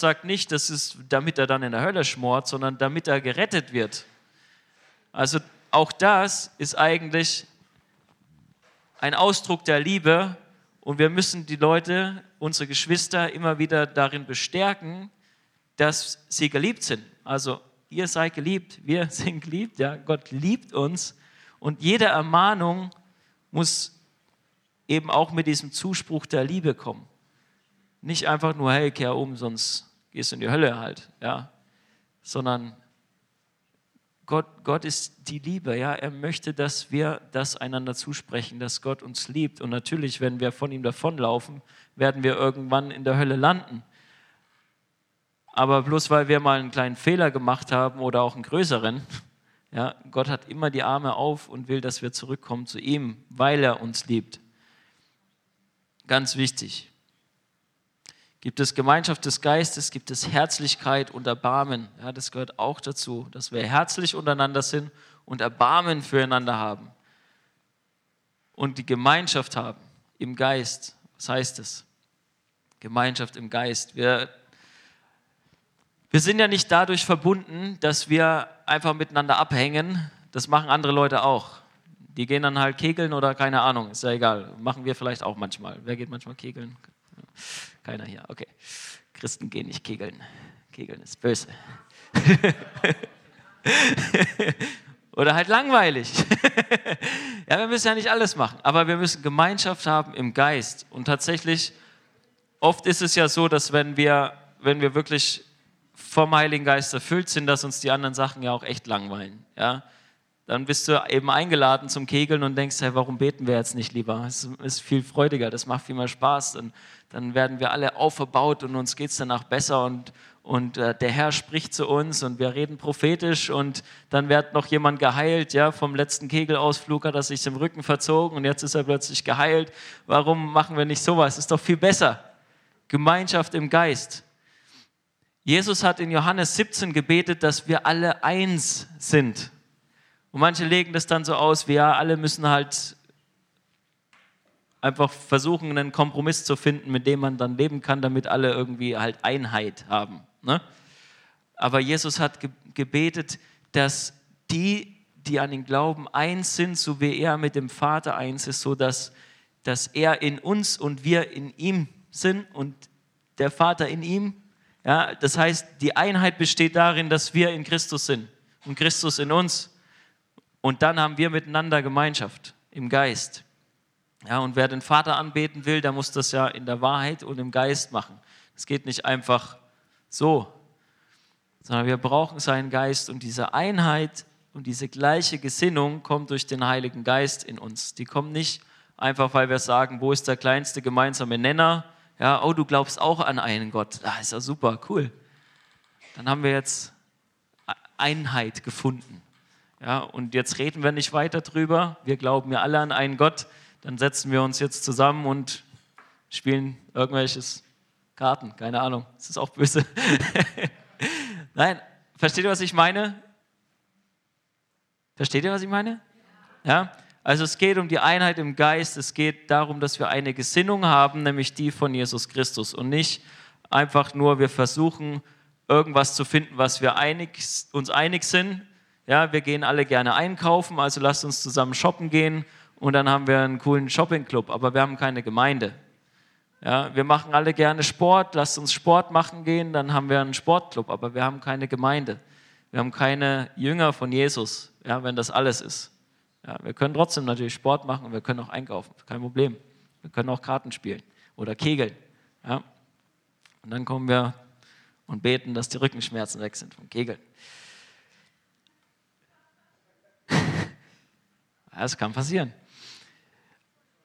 sagt nicht, das ist, damit er dann in der Hölle schmort, sondern damit er gerettet wird. Also auch das ist eigentlich ein Ausdruck der Liebe und wir müssen die Leute, unsere Geschwister, immer wieder darin bestärken, dass sie geliebt sind. Also ihr seid geliebt, wir sind geliebt, ja, Gott liebt uns und jede Ermahnung muss eben auch mit diesem Zuspruch der Liebe kommen. Nicht einfach nur, hey, kehr um, sonst gehst du in die Hölle halt, ja, sondern Gott, Gott ist die Liebe, ja. Er möchte, dass wir das einander zusprechen, dass Gott uns liebt. Und natürlich, wenn wir von ihm davonlaufen, werden wir irgendwann in der Hölle landen. Aber bloß weil wir mal einen kleinen Fehler gemacht haben oder auch einen größeren, ja, Gott hat immer die Arme auf und will, dass wir zurückkommen zu ihm, weil er uns liebt. Ganz wichtig. Gibt es Gemeinschaft des Geistes, gibt es Herzlichkeit und Erbarmen. Ja, das gehört auch dazu, dass wir herzlich untereinander sind und Erbarmen füreinander haben. Und die Gemeinschaft haben im Geist. Was heißt das? Gemeinschaft im Geist. Wir, wir sind ja nicht dadurch verbunden, dass wir einfach miteinander abhängen. Das machen andere Leute auch. Die gehen dann halt kegeln oder keine Ahnung, ist ja egal. Machen wir vielleicht auch manchmal. Wer geht manchmal kegeln? Keiner hier, okay. Christen gehen nicht kegeln. Kegeln ist böse. Oder halt langweilig. ja, wir müssen ja nicht alles machen, aber wir müssen Gemeinschaft haben im Geist. Und tatsächlich, oft ist es ja so, dass wenn wir, wenn wir wirklich vom Heiligen Geist erfüllt sind, dass uns die anderen Sachen ja auch echt langweilen. Ja? Dann bist du eben eingeladen zum Kegeln und denkst, hey, warum beten wir jetzt nicht lieber? Es ist viel freudiger, das macht viel mehr Spaß. Und dann werden wir alle auferbaut und uns geht es danach besser und, und äh, der Herr spricht zu uns und wir reden prophetisch und dann wird noch jemand geheilt, ja, vom letzten Kegelausflug hat er sich im Rücken verzogen und jetzt ist er plötzlich geheilt. Warum machen wir nicht sowas? Ist doch viel besser. Gemeinschaft im Geist. Jesus hat in Johannes 17 gebetet, dass wir alle eins sind. Und manche legen das dann so aus, wie ja, alle müssen halt einfach versuchen, einen Kompromiss zu finden, mit dem man dann leben kann, damit alle irgendwie halt Einheit haben. Ne? Aber Jesus hat gebetet, dass die, die an ihn glauben, eins sind, so wie er mit dem Vater eins ist, so dass, dass er in uns und wir in ihm sind und der Vater in ihm. Ja, das heißt, die Einheit besteht darin, dass wir in Christus sind und Christus in uns. Und dann haben wir miteinander Gemeinschaft im Geist. Ja, und wer den Vater anbeten will, der muss das ja in der Wahrheit und im Geist machen. Es geht nicht einfach so, sondern wir brauchen seinen Geist und diese Einheit und diese gleiche Gesinnung kommt durch den Heiligen Geist in uns. Die kommt nicht einfach, weil wir sagen, wo ist der kleinste gemeinsame Nenner? Ja, oh, du glaubst auch an einen Gott. Ah, ist ja super, cool. Dann haben wir jetzt Einheit gefunden. Ja, und jetzt reden wir nicht weiter drüber. Wir glauben ja alle an einen Gott. Dann setzen wir uns jetzt zusammen und spielen irgendwelches Karten. Keine Ahnung. Das ist auch böse. Nein, versteht ihr, was ich meine? Versteht ihr, was ich meine? Ja? Also es geht um die Einheit im Geist. Es geht darum, dass wir eine Gesinnung haben, nämlich die von Jesus Christus. Und nicht einfach nur, wir versuchen, irgendwas zu finden, was wir einig, uns einig sind ja, wir gehen alle gerne einkaufen, also lasst uns zusammen shoppen gehen und dann haben wir einen coolen Shoppingclub, aber wir haben keine Gemeinde. Ja, wir machen alle gerne Sport, lasst uns Sport machen gehen, dann haben wir einen Sportclub, aber wir haben keine Gemeinde. Wir haben keine Jünger von Jesus, ja, wenn das alles ist. Ja, wir können trotzdem natürlich Sport machen und wir können auch einkaufen, kein Problem. Wir können auch Karten spielen oder kegeln. Ja. Und dann kommen wir und beten, dass die Rückenschmerzen weg sind vom Kegeln. Das kann passieren.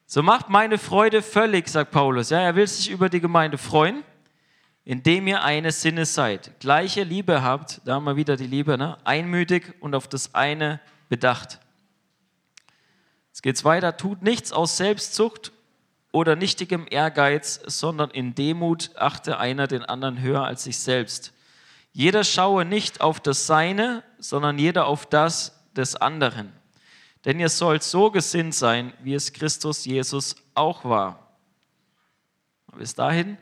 So macht meine Freude völlig, sagt Paulus. Ja, er will sich über die Gemeinde freuen, indem ihr eines Sinnes seid. Gleiche Liebe habt, da haben wir wieder die Liebe, ne? einmütig und auf das eine bedacht. Jetzt geht's weiter. Tut nichts aus Selbstzucht oder nichtigem Ehrgeiz, sondern in Demut achte einer den anderen höher als sich selbst. Jeder schaue nicht auf das Seine, sondern jeder auf das des anderen. Denn ihr sollt so gesinnt sein, wie es Christus Jesus auch war. Bis dahin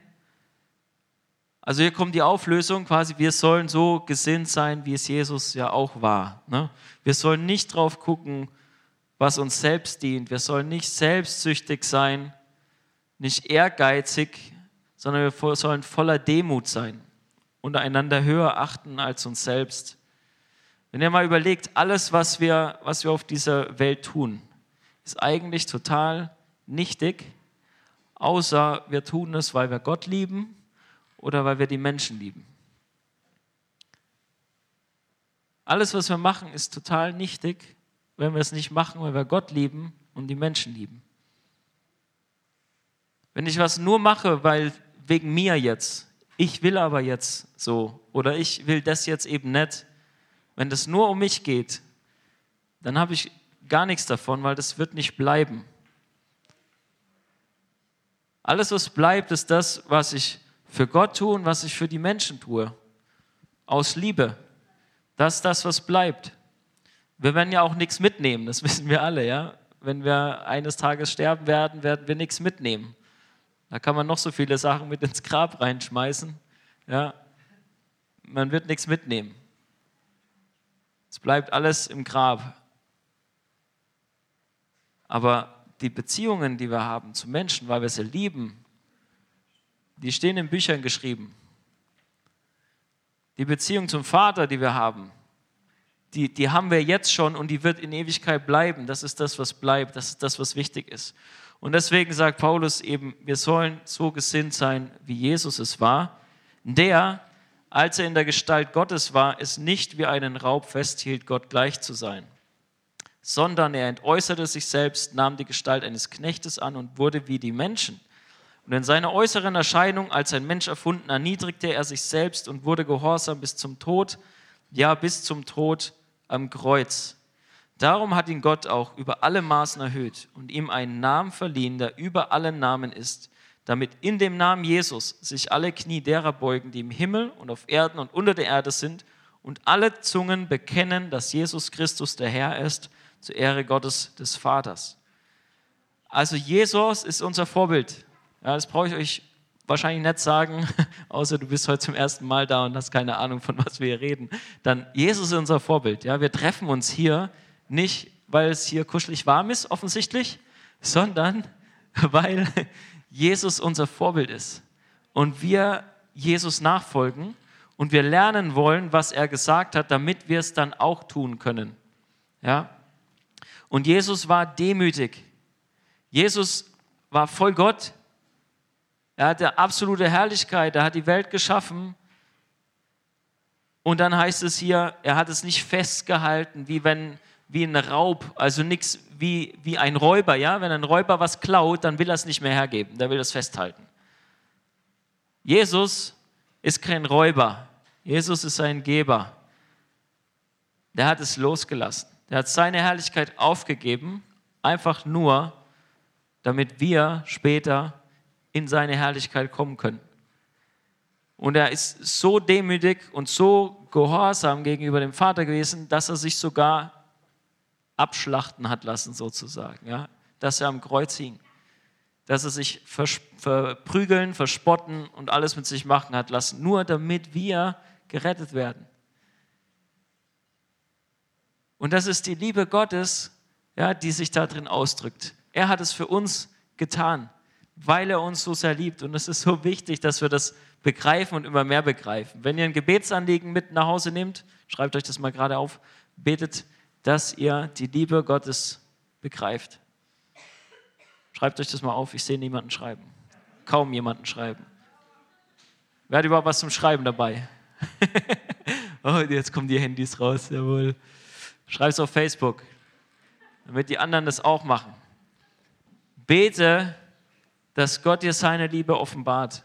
Also hier kommt die Auflösung quasi, wir sollen so gesinnt sein, wie es Jesus ja auch war. Ne? Wir sollen nicht drauf gucken, was uns selbst dient. Wir sollen nicht selbstsüchtig sein, nicht ehrgeizig, sondern wir sollen voller Demut sein und einander höher achten als uns selbst. Wenn ihr mal überlegt, alles, was wir, was wir auf dieser Welt tun, ist eigentlich total nichtig, außer wir tun es, weil wir Gott lieben oder weil wir die Menschen lieben. Alles, was wir machen, ist total nichtig, wenn wir es nicht machen, weil wir Gott lieben und die Menschen lieben. Wenn ich was nur mache, weil wegen mir jetzt, ich will aber jetzt so oder ich will das jetzt eben nicht, wenn das nur um mich geht, dann habe ich gar nichts davon, weil das wird nicht bleiben. Alles, was bleibt, ist das, was ich für Gott tue und was ich für die Menschen tue. Aus Liebe. Das ist das, was bleibt. Wir werden ja auch nichts mitnehmen, das wissen wir alle, ja. Wenn wir eines Tages sterben werden, werden wir nichts mitnehmen. Da kann man noch so viele Sachen mit ins Grab reinschmeißen. Ja. Man wird nichts mitnehmen. Es bleibt alles im Grab. Aber die Beziehungen, die wir haben zu Menschen, weil wir sie lieben, die stehen in Büchern geschrieben. Die Beziehung zum Vater, die wir haben, die, die haben wir jetzt schon und die wird in Ewigkeit bleiben. Das ist das, was bleibt. Das ist das, was wichtig ist. Und deswegen sagt Paulus eben, wir sollen so gesinnt sein, wie Jesus es war, der, als er in der Gestalt Gottes war, es nicht wie einen Raub festhielt, Gott gleich zu sein, sondern er entäußerte sich selbst, nahm die Gestalt eines Knechtes an und wurde wie die Menschen. Und in seiner äußeren Erscheinung als ein Mensch erfunden, erniedrigte er sich selbst und wurde gehorsam bis zum Tod, ja bis zum Tod am Kreuz. Darum hat ihn Gott auch über alle Maßen erhöht und ihm einen Namen verliehen, der über allen Namen ist, damit in dem Namen Jesus sich alle Knie derer beugen, die im Himmel und auf Erden und unter der Erde sind, und alle Zungen bekennen, dass Jesus Christus der Herr ist, zur Ehre Gottes des Vaters. Also Jesus ist unser Vorbild. Ja, das brauche ich euch wahrscheinlich nicht sagen, außer du bist heute zum ersten Mal da und hast keine Ahnung, von was wir hier reden. Dann Jesus ist unser Vorbild. Ja, wir treffen uns hier nicht, weil es hier kuschelig warm ist, offensichtlich, sondern weil Jesus unser Vorbild ist und wir Jesus nachfolgen und wir lernen wollen, was er gesagt hat, damit wir es dann auch tun können. Ja? Und Jesus war demütig. Jesus war voll Gott, er hatte absolute Herrlichkeit, er hat die Welt geschaffen. Und dann heißt es hier, er hat es nicht festgehalten, wie wenn wie ein Raub, also nichts wie, wie ein Räuber, ja? Wenn ein Räuber was klaut, dann will er es nicht mehr hergeben, der will es festhalten. Jesus ist kein Räuber, Jesus ist ein Geber. Der hat es losgelassen. Der hat seine Herrlichkeit aufgegeben, einfach nur, damit wir später in seine Herrlichkeit kommen können. Und er ist so demütig und so gehorsam gegenüber dem Vater gewesen, dass er sich sogar abschlachten hat lassen, sozusagen. Ja? Dass er am Kreuz hing. Dass er sich verprügeln, verspotten und alles mit sich machen hat lassen, nur damit wir gerettet werden. Und das ist die Liebe Gottes, ja, die sich darin ausdrückt. Er hat es für uns getan weil er uns so sehr liebt. Und es ist so wichtig, dass wir das begreifen und immer mehr begreifen. Wenn ihr ein Gebetsanliegen mit nach Hause nehmt, schreibt euch das mal gerade auf, betet, dass ihr die Liebe Gottes begreift. Schreibt euch das mal auf, ich sehe niemanden schreiben. Kaum jemanden schreiben. Wer hat überhaupt was zum Schreiben dabei? oh, jetzt kommen die Handys raus, jawohl. Schreib es auf Facebook, damit die anderen das auch machen. Bete, dass Gott dir seine Liebe offenbart.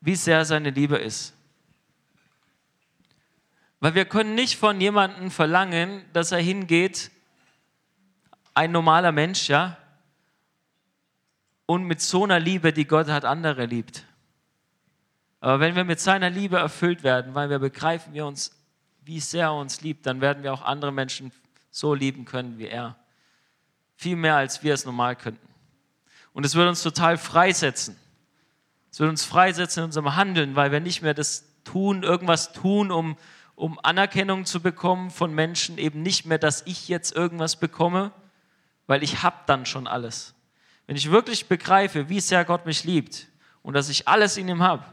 Wie sehr seine Liebe ist. Weil wir können nicht von jemandem verlangen, dass er hingeht, ein normaler Mensch, ja, und mit so einer Liebe, die Gott hat, andere liebt. Aber wenn wir mit seiner Liebe erfüllt werden, weil wir begreifen, wie, uns, wie sehr er uns liebt, dann werden wir auch andere Menschen so lieben können wie er. Viel mehr, als wir es normal könnten. Und es wird uns total freisetzen. Es wird uns freisetzen in unserem Handeln, weil wir nicht mehr das tun, irgendwas tun, um, um Anerkennung zu bekommen von Menschen, eben nicht mehr, dass ich jetzt irgendwas bekomme, weil ich habe dann schon alles. Wenn ich wirklich begreife, wie sehr Gott mich liebt und dass ich alles in ihm habe,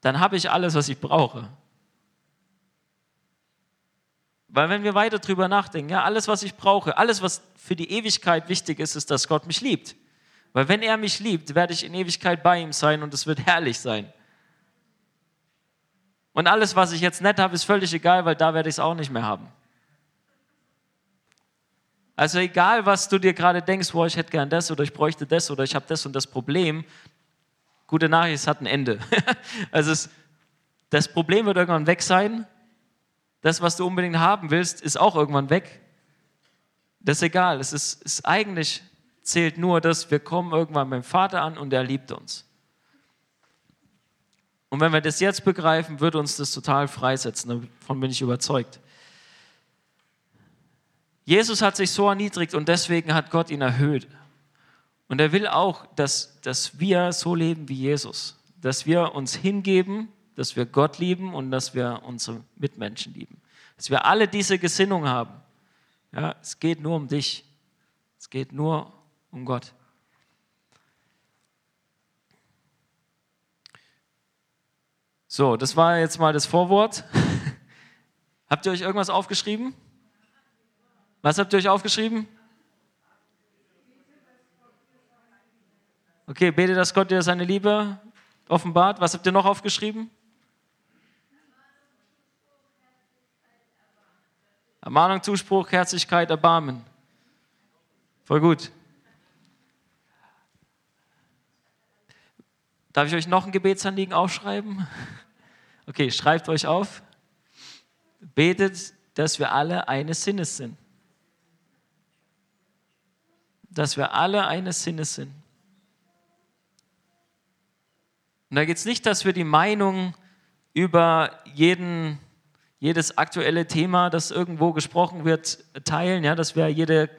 dann habe ich alles, was ich brauche. Weil wenn wir weiter drüber nachdenken, ja, alles, was ich brauche, alles, was für die Ewigkeit wichtig ist, ist, dass Gott mich liebt. Weil wenn er mich liebt, werde ich in Ewigkeit bei ihm sein und es wird herrlich sein. Und alles, was ich jetzt nicht habe, ist völlig egal, weil da werde ich es auch nicht mehr haben. Also egal, was du dir gerade denkst, wo ich hätte gern das oder ich bräuchte das oder ich habe das und das Problem, gute Nachricht, es hat ein Ende. also es, das Problem wird irgendwann weg sein. Das, was du unbedingt haben willst, ist auch irgendwann weg. Das ist egal. Es ist, ist eigentlich zählt nur, dass wir kommen irgendwann beim Vater an und er liebt uns. Und wenn wir das jetzt begreifen, wird uns das total freisetzen. Davon bin ich überzeugt. Jesus hat sich so erniedrigt und deswegen hat Gott ihn erhöht. Und er will auch, dass, dass wir so leben wie Jesus. Dass wir uns hingeben, dass wir Gott lieben und dass wir unsere Mitmenschen lieben. Dass wir alle diese Gesinnung haben. Ja, es geht nur um dich. Es geht nur um um Gott. So, das war jetzt mal das Vorwort. habt ihr euch irgendwas aufgeschrieben? Was habt ihr euch aufgeschrieben? Okay, bete, dass Gott dir seine Liebe offenbart. Was habt ihr noch aufgeschrieben? Ermahnung, Zuspruch, Herzlichkeit, Erbarmen. Voll gut. Darf ich euch noch ein Gebetsanliegen aufschreiben? Okay, schreibt euch auf. Betet, dass wir alle eines Sinnes sind. Dass wir alle eines Sinnes sind. Und da geht es nicht, dass wir die Meinung über jeden, jedes aktuelle Thema, das irgendwo gesprochen wird, teilen, ja, dass wir jede,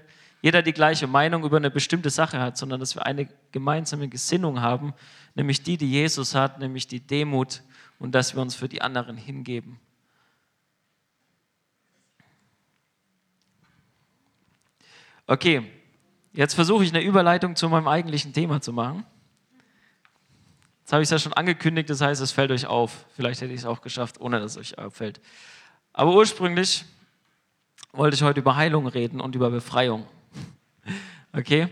jeder die gleiche Meinung über eine bestimmte Sache hat, sondern dass wir eine gemeinsame Gesinnung haben nämlich die, die Jesus hat, nämlich die Demut und dass wir uns für die anderen hingeben. Okay, jetzt versuche ich eine Überleitung zu meinem eigentlichen Thema zu machen. Jetzt habe ich es ja schon angekündigt, das heißt, es fällt euch auf. Vielleicht hätte ich es auch geschafft, ohne dass es euch auffällt. Aber ursprünglich wollte ich heute über Heilung reden und über Befreiung. Okay?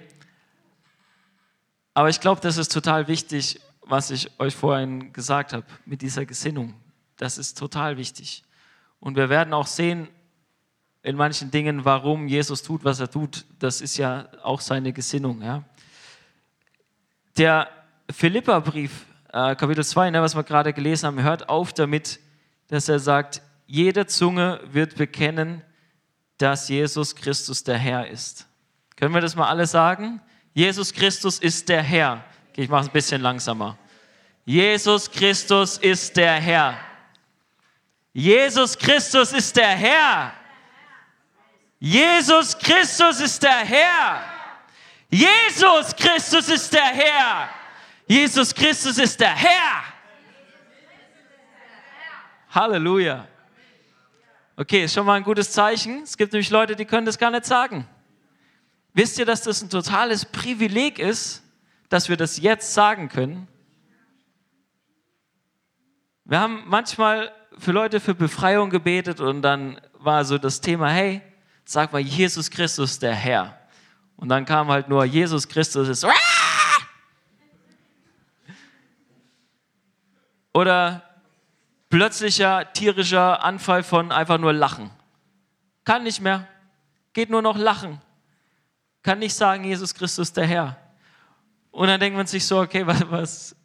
Aber ich glaube, das ist total wichtig, was ich euch vorhin gesagt habe, mit dieser Gesinnung. Das ist total wichtig. Und wir werden auch sehen in manchen Dingen, warum Jesus tut, was er tut. Das ist ja auch seine Gesinnung. Ja. Der Philippa-Brief, äh, Kapitel 2, ne, was wir gerade gelesen haben, hört auf damit, dass er sagt, jede Zunge wird bekennen, dass Jesus Christus der Herr ist. Können wir das mal alle sagen? Jesus Christus ist der Herr. Ich mache es ein bisschen langsamer. Jesus Christus ist der Herr. Jesus Christus ist der Herr. Jesus Christus ist der Herr. Jesus Christus ist der Herr. Jesus Christus ist der Herr. Halleluja. Okay, ist schon mal ein gutes Zeichen. Es gibt nämlich Leute, die können das gar nicht sagen. Wisst ihr, dass das ein totales Privileg ist, dass wir das jetzt sagen können? Wir haben manchmal für Leute für Befreiung gebetet und dann war so das Thema, hey, sag mal Jesus Christus der Herr. Und dann kam halt nur Jesus Christus ist. Oder plötzlicher tierischer Anfall von einfach nur Lachen. Kann nicht mehr. Geht nur noch Lachen kann nicht sagen, Jesus Christus der Herr. Und dann denkt man sich so, okay, was, was,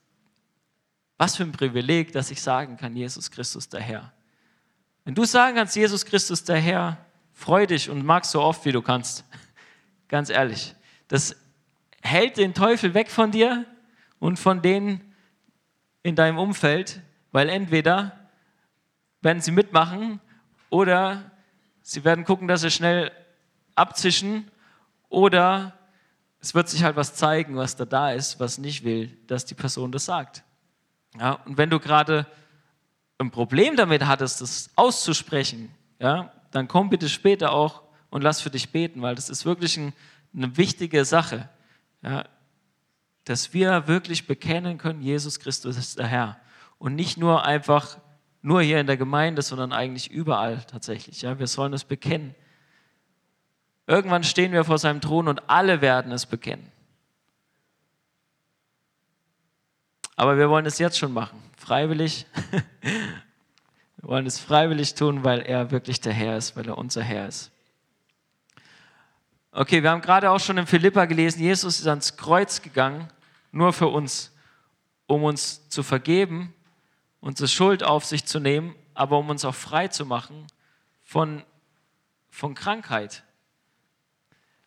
was für ein Privileg, dass ich sagen kann, Jesus Christus der Herr. Wenn du sagen kannst, Jesus Christus der Herr, freu dich und mag so oft, wie du kannst. Ganz ehrlich. Das hält den Teufel weg von dir und von denen in deinem Umfeld, weil entweder werden sie mitmachen oder sie werden gucken, dass sie schnell abzischen oder es wird sich halt was zeigen, was da da ist, was nicht will, dass die Person das sagt. Ja, und wenn du gerade ein Problem damit hattest, das auszusprechen, ja, dann komm bitte später auch und lass für dich beten, weil das ist wirklich ein, eine wichtige Sache, ja, dass wir wirklich bekennen können, Jesus Christus ist der Herr. Und nicht nur einfach nur hier in der Gemeinde, sondern eigentlich überall tatsächlich. Ja, wir sollen es bekennen. Irgendwann stehen wir vor seinem Thron und alle werden es bekennen. Aber wir wollen es jetzt schon machen, freiwillig. wir wollen es freiwillig tun, weil er wirklich der Herr ist, weil er unser Herr ist. Okay, wir haben gerade auch schon in Philippa gelesen, Jesus ist ans Kreuz gegangen, nur für uns, um uns zu vergeben, unsere Schuld auf sich zu nehmen, aber um uns auch frei zu machen von, von Krankheit.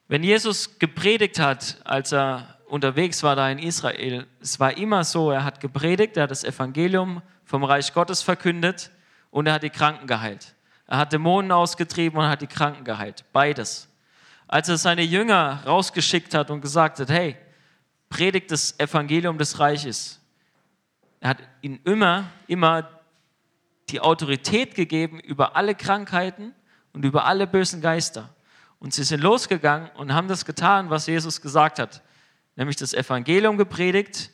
Wenn Jesus gepredigt hat, als er unterwegs war da in Israel, es war immer so, er hat gepredigt, er hat das Evangelium vom Reich Gottes verkündet und er hat die Kranken geheilt. Er hat Dämonen ausgetrieben und hat die Kranken geheilt. Beides. Als er seine Jünger rausgeschickt hat und gesagt hat, hey, predigt das Evangelium des Reiches. Er hat ihnen immer, immer die Autorität gegeben über alle Krankheiten und über alle bösen Geister. Und sie sind losgegangen und haben das getan, was Jesus gesagt hat, nämlich das Evangelium gepredigt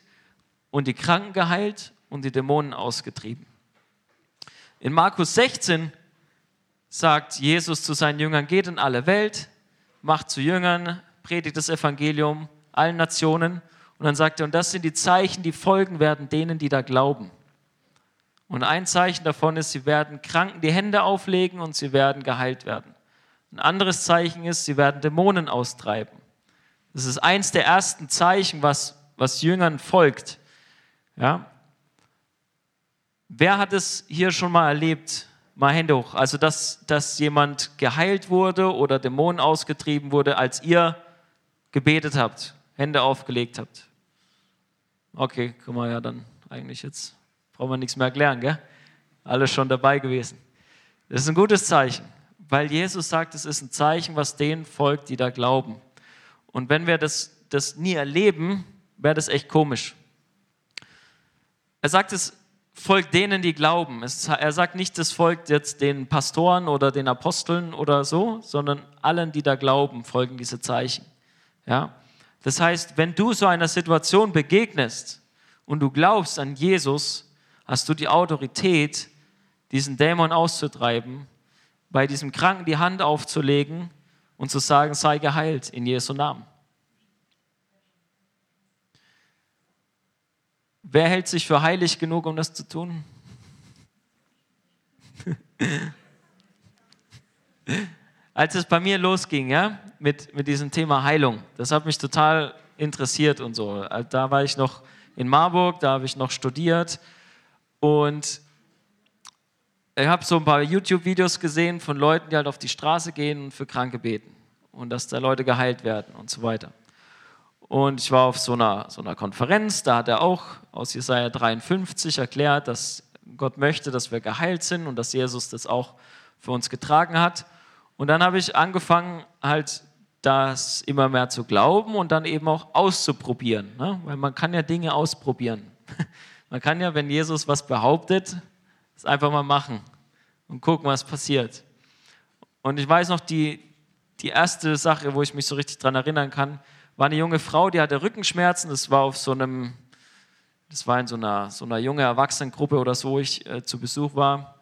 und die Kranken geheilt und die Dämonen ausgetrieben. In Markus 16 sagt Jesus zu seinen Jüngern, geht in alle Welt, macht zu Jüngern, predigt das Evangelium allen Nationen. Und dann sagt er, und das sind die Zeichen, die folgen werden denen, die da glauben. Und ein Zeichen davon ist, sie werden Kranken die Hände auflegen und sie werden geheilt werden. Ein anderes Zeichen ist, sie werden Dämonen austreiben. Das ist eins der ersten Zeichen, was, was Jüngern folgt. Ja? Wer hat es hier schon mal erlebt? Mal Hände hoch. Also, dass, dass jemand geheilt wurde oder Dämonen ausgetrieben wurde, als ihr gebetet habt, Hände aufgelegt habt. Okay, guck mal, ja, dann eigentlich jetzt brauchen wir nichts mehr erklären, gell? Alle schon dabei gewesen. Das ist ein gutes Zeichen weil Jesus sagt, es ist ein Zeichen, was denen folgt, die da glauben. Und wenn wir das, das nie erleben, wäre das echt komisch. Er sagt, es folgt denen, die glauben. Es, er sagt nicht, es folgt jetzt den Pastoren oder den Aposteln oder so, sondern allen, die da glauben, folgen diese Zeichen. Ja? Das heißt, wenn du so einer Situation begegnest und du glaubst an Jesus, hast du die Autorität, diesen Dämon auszutreiben bei diesem Kranken die Hand aufzulegen und zu sagen, sei geheilt in Jesu Namen. Wer hält sich für heilig genug, um das zu tun? Als es bei mir losging, ja, mit, mit diesem Thema Heilung, das hat mich total interessiert und so. Da war ich noch in Marburg, da habe ich noch studiert und ich habe so ein paar YouTube-Videos gesehen von Leuten, die halt auf die Straße gehen und für Kranke beten und dass da Leute geheilt werden und so weiter. Und ich war auf so einer, so einer Konferenz, da hat er auch aus Jesaja 53 erklärt, dass Gott möchte, dass wir geheilt sind und dass Jesus das auch für uns getragen hat. Und dann habe ich angefangen, halt das immer mehr zu glauben und dann eben auch auszuprobieren. Ne? Weil man kann ja Dinge ausprobieren. Man kann ja, wenn Jesus was behauptet, das einfach mal machen und gucken, was passiert. Und ich weiß noch, die, die erste Sache, wo ich mich so richtig dran erinnern kann, war eine junge Frau, die hatte Rückenschmerzen. Das war auf so einem, das war in so einer, so einer junge Erwachsenengruppe oder so, wo ich äh, zu Besuch war,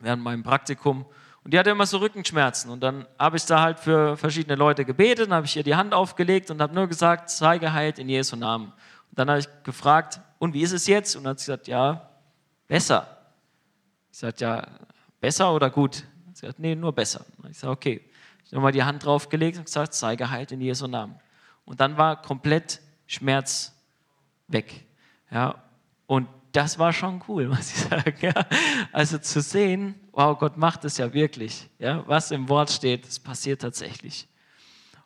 während meinem Praktikum. Und die hatte immer so Rückenschmerzen. Und dann habe ich da halt für verschiedene Leute gebetet, habe ich ihr die Hand aufgelegt und habe nur gesagt, sei geheilt in Jesu Namen. Und dann habe ich gefragt, und wie ist es jetzt? Und dann hat sie gesagt, ja, besser. Ich sagte, ja, besser oder gut? Sie hat, nee, nur besser. Ich sage, okay. Ich habe nochmal die Hand draufgelegt und gesagt, sei geheilt in Jesu Namen. Und dann war komplett Schmerz weg. Ja, und das war schon cool, muss ich sagen. Ja. Also zu sehen, wow, Gott macht es ja wirklich. Ja. Was im Wort steht, das passiert tatsächlich.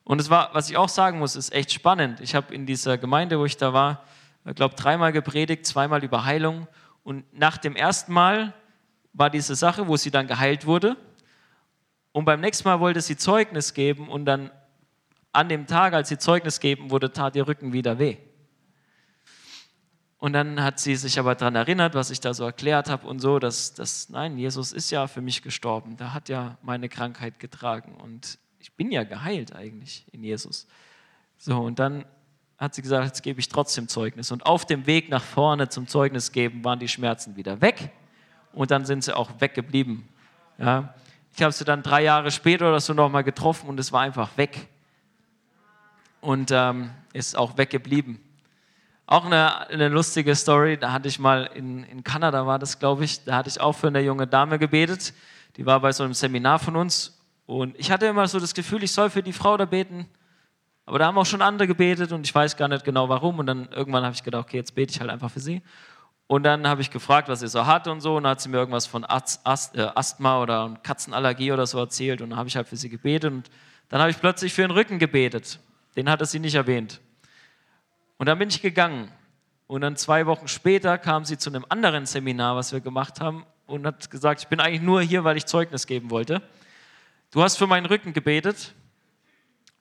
Und es war, was ich auch sagen muss, ist echt spannend. Ich habe in dieser Gemeinde, wo ich da war, ich glaube, dreimal gepredigt, zweimal über Heilung. Und nach dem ersten Mal war diese Sache, wo sie dann geheilt wurde. Und beim nächsten Mal wollte sie Zeugnis geben und dann an dem Tag, als sie Zeugnis geben wurde, tat ihr Rücken wieder weh. Und dann hat sie sich aber daran erinnert, was ich da so erklärt habe und so, dass, dass, nein, Jesus ist ja für mich gestorben. Der hat ja meine Krankheit getragen und ich bin ja geheilt eigentlich in Jesus. So, und dann hat sie gesagt, jetzt gebe ich trotzdem Zeugnis. Und auf dem Weg nach vorne zum Zeugnis geben waren die Schmerzen wieder weg und dann sind sie auch weggeblieben. Ja. Ich habe sie dann drei Jahre später oder so nochmal getroffen und es war einfach weg. Und ähm, ist auch weggeblieben. Auch eine, eine, lustige Story, da hatte ich mal in, in Kanada, war das glaube ich, da hatte ich auch für eine junge Dame gebetet, die war bei so einem Seminar von uns und ich hatte immer so das Gefühl, ich soll für die Frau da beten, aber da haben auch schon andere gebetet und ich weiß gar nicht genau warum und dann irgendwann habe ich gedacht, okay, jetzt bete ich halt einfach für sie. Und dann habe ich gefragt, was sie so hat und so und dann hat sie mir irgendwas von äh, Asthma oder Katzenallergie oder so erzählt und dann habe ich halt für sie gebetet und dann habe ich plötzlich für den Rücken gebetet. Den hatte sie nicht erwähnt. Und dann bin ich gegangen. Und dann zwei Wochen später kam sie zu einem anderen Seminar, was wir gemacht haben, und hat gesagt, ich bin eigentlich nur hier, weil ich Zeugnis geben wollte. Du hast für meinen Rücken gebetet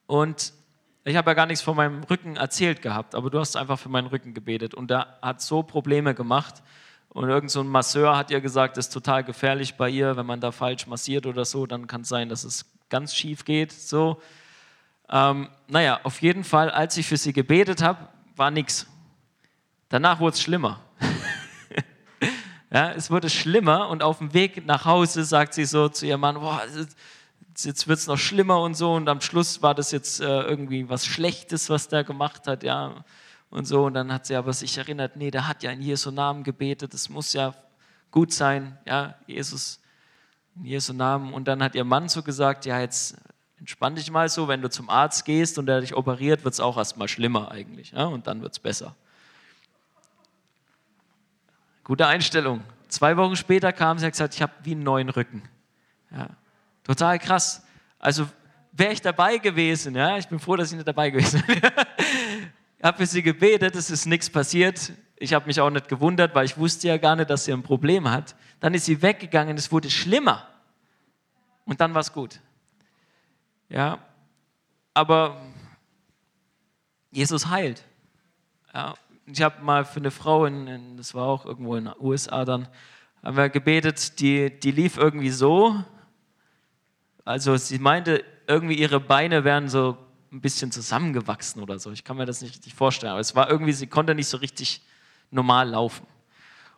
und ich habe ja gar nichts von meinem Rücken erzählt gehabt, aber du hast einfach für meinen Rücken gebetet und da hat so Probleme gemacht. Und irgend so ein Masseur hat ihr gesagt, das ist total gefährlich bei ihr, wenn man da falsch massiert oder so, dann kann es sein, dass es ganz schief geht. So. Ähm, naja, auf jeden Fall, als ich für sie gebetet habe, war nichts. Danach wurde es schlimmer. ja, es wurde schlimmer und auf dem Weg nach Hause sagt sie so zu ihrem Mann, boah, jetzt wird es noch schlimmer und so und am Schluss war das jetzt äh, irgendwie was Schlechtes, was der gemacht hat, ja und so und dann hat sie aber sich erinnert, nee, der hat ja in Jesu Namen gebetet, das muss ja gut sein, ja, Jesus in Jesu Namen und dann hat ihr Mann so gesagt, ja, jetzt entspann dich mal so, wenn du zum Arzt gehst und er dich operiert, wird es auch erstmal schlimmer eigentlich. Ja? Und dann wird es besser. Gute Einstellung. Zwei Wochen später kam sie und hat gesagt, ich habe wie einen neuen Rücken. Ja. Total krass. Also wäre ich dabei gewesen, ja, ich bin froh, dass ich nicht dabei gewesen bin. ich habe für sie gebetet, es ist nichts passiert. Ich habe mich auch nicht gewundert, weil ich wusste ja gar nicht, dass sie ein Problem hat. Dann ist sie weggegangen, es wurde schlimmer. Und dann war es gut. Ja, aber Jesus heilt. Ja, ich habe mal für eine Frau, in, in, das war auch irgendwo in den USA dann, haben wir gebetet, die, die lief irgendwie so. Also sie meinte, irgendwie ihre Beine wären so ein bisschen zusammengewachsen oder so. Ich kann mir das nicht richtig vorstellen. Aber es war irgendwie, sie konnte nicht so richtig normal laufen.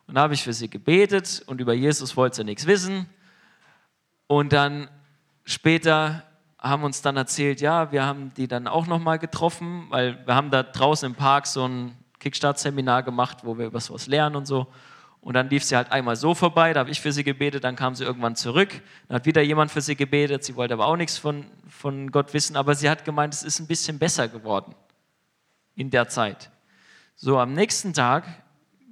Und da habe ich für sie gebetet und über Jesus wollte sie nichts wissen. Und dann später haben uns dann erzählt, ja, wir haben die dann auch nochmal getroffen, weil wir haben da draußen im Park so ein Kickstart-Seminar gemacht, wo wir über sowas lernen und so. Und dann lief sie halt einmal so vorbei, da habe ich für sie gebetet, dann kam sie irgendwann zurück, dann hat wieder jemand für sie gebetet, sie wollte aber auch nichts von, von Gott wissen, aber sie hat gemeint, es ist ein bisschen besser geworden in der Zeit. So, am nächsten Tag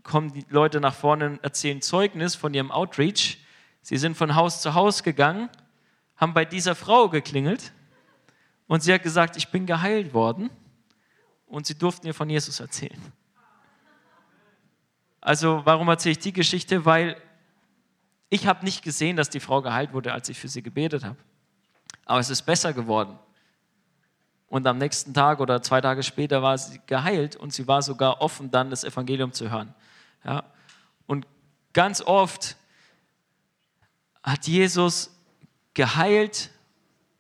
kommen die Leute nach vorne und erzählen Zeugnis von ihrem Outreach. Sie sind von Haus zu Haus gegangen haben bei dieser Frau geklingelt und sie hat gesagt, ich bin geheilt worden und sie durften ihr von Jesus erzählen. Also warum erzähle ich die Geschichte? Weil ich habe nicht gesehen, dass die Frau geheilt wurde, als ich für sie gebetet habe. Aber es ist besser geworden. Und am nächsten Tag oder zwei Tage später war sie geheilt und sie war sogar offen, dann das Evangelium zu hören. Ja? Und ganz oft hat Jesus geheilt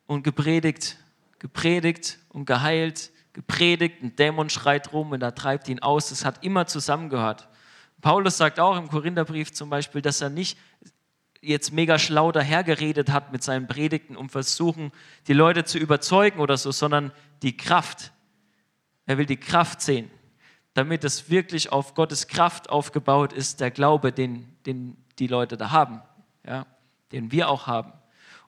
und gepredigt, gepredigt und geheilt, gepredigt, ein Dämon schreit rum und er treibt ihn aus. Das hat immer zusammengehört. Paulus sagt auch im Korintherbrief zum Beispiel, dass er nicht jetzt mega schlau dahergeredet hat mit seinen Predigten, um versuchen, die Leute zu überzeugen oder so, sondern die Kraft. Er will die Kraft sehen, damit es wirklich auf Gottes Kraft aufgebaut ist, der Glaube, den, den die Leute da haben, ja, den wir auch haben.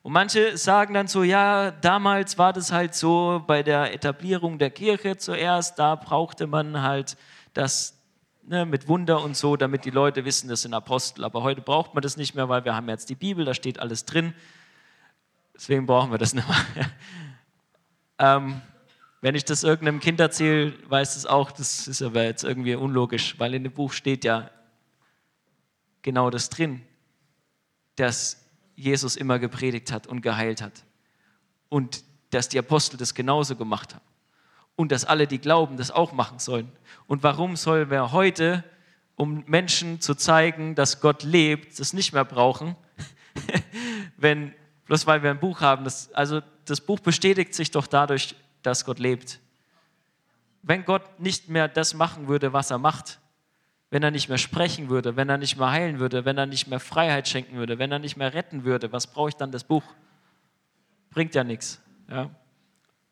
Und manche sagen dann so, ja, damals war das halt so bei der Etablierung der Kirche zuerst, da brauchte man halt das ne, mit Wunder und so, damit die Leute wissen, das sind Apostel. Aber heute braucht man das nicht mehr, weil wir haben jetzt die Bibel, da steht alles drin. Deswegen brauchen wir das nicht mehr. ähm, wenn ich das irgendeinem Kind erzähle, weiß es auch, das ist aber jetzt irgendwie unlogisch, weil in dem Buch steht ja genau das drin, dass Jesus immer gepredigt hat und geheilt hat. Und dass die Apostel das genauso gemacht haben. Und dass alle, die glauben, das auch machen sollen. Und warum sollen wir heute, um Menschen zu zeigen, dass Gott lebt, das nicht mehr brauchen, wenn, bloß weil wir ein Buch haben. Das, also das Buch bestätigt sich doch dadurch, dass Gott lebt. Wenn Gott nicht mehr das machen würde, was er macht, wenn er nicht mehr sprechen würde, wenn er nicht mehr heilen würde, wenn er nicht mehr Freiheit schenken würde, wenn er nicht mehr retten würde, was brauche ich dann das Buch? Bringt ja nichts. Ja?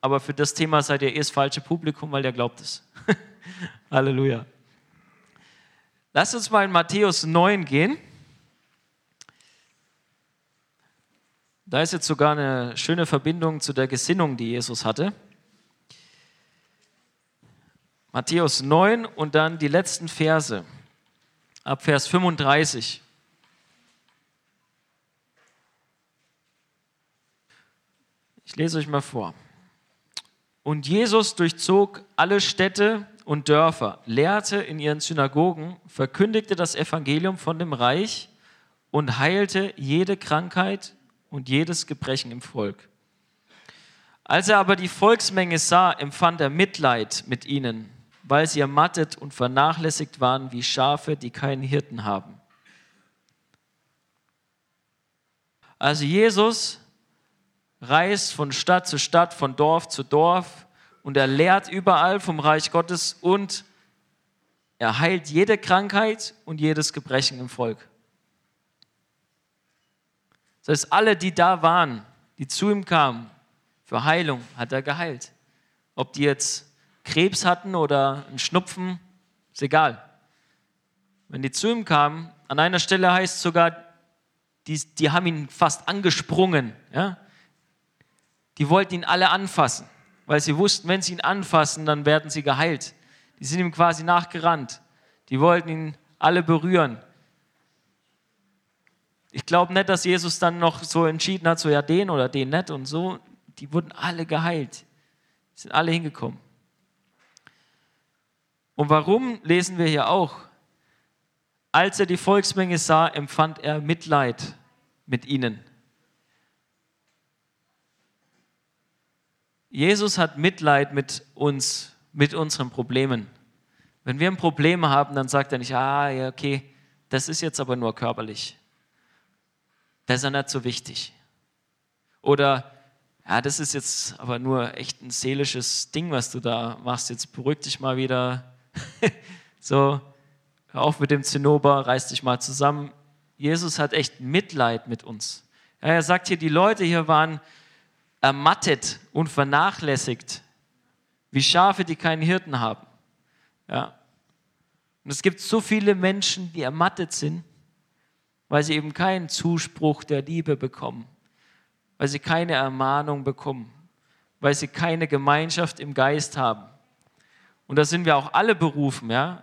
Aber für das Thema seid ihr eh das falsche Publikum, weil ihr glaubt es. Halleluja. Lasst uns mal in Matthäus 9 gehen. Da ist jetzt sogar eine schöne Verbindung zu der Gesinnung, die Jesus hatte. Matthäus 9 und dann die letzten Verse ab Vers 35. Ich lese euch mal vor. Und Jesus durchzog alle Städte und Dörfer, lehrte in ihren Synagogen, verkündigte das Evangelium von dem Reich und heilte jede Krankheit und jedes Gebrechen im Volk. Als er aber die Volksmenge sah, empfand er Mitleid mit ihnen, weil sie ermattet und vernachlässigt waren wie Schafe, die keinen Hirten haben. Also Jesus reist von Stadt zu Stadt, von Dorf zu Dorf und er lehrt überall vom Reich Gottes und er heilt jede Krankheit und jedes Gebrechen im Volk. Das heißt, alle, die da waren, die zu ihm kamen, für Heilung hat er geheilt. Ob die jetzt Krebs hatten oder einen Schnupfen, ist egal. Wenn die zu ihm kamen, an einer Stelle heißt es sogar, die, die haben ihn fast angesprungen. Ja? Die wollten ihn alle anfassen, weil sie wussten, wenn sie ihn anfassen, dann werden sie geheilt. Die sind ihm quasi nachgerannt. Die wollten ihn alle berühren. Ich glaube nicht, dass Jesus dann noch so entschieden hat, so ja den oder den nicht und so. Die wurden alle geheilt. Die sind alle hingekommen. Und warum lesen wir hier auch? Als er die Volksmenge sah, empfand er Mitleid mit ihnen. Jesus hat Mitleid mit uns, mit unseren Problemen. Wenn wir ein Problem haben, dann sagt er nicht, ah, ja, okay, das ist jetzt aber nur körperlich. Das ist ja nicht so wichtig. Oder, ja, das ist jetzt aber nur echt ein seelisches Ding, was du da machst. Jetzt beruhig dich mal wieder. so, hör auf mit dem Zinnober, reiß dich mal zusammen. Jesus hat echt Mitleid mit uns. Ja, er sagt hier, die Leute hier waren ermattet und vernachlässigt, wie Schafe, die keinen Hirten haben. Ja. Und es gibt so viele Menschen, die ermattet sind, weil sie eben keinen Zuspruch der Liebe bekommen, weil sie keine Ermahnung bekommen, weil sie keine Gemeinschaft im Geist haben. Und da sind wir auch alle berufen, ja,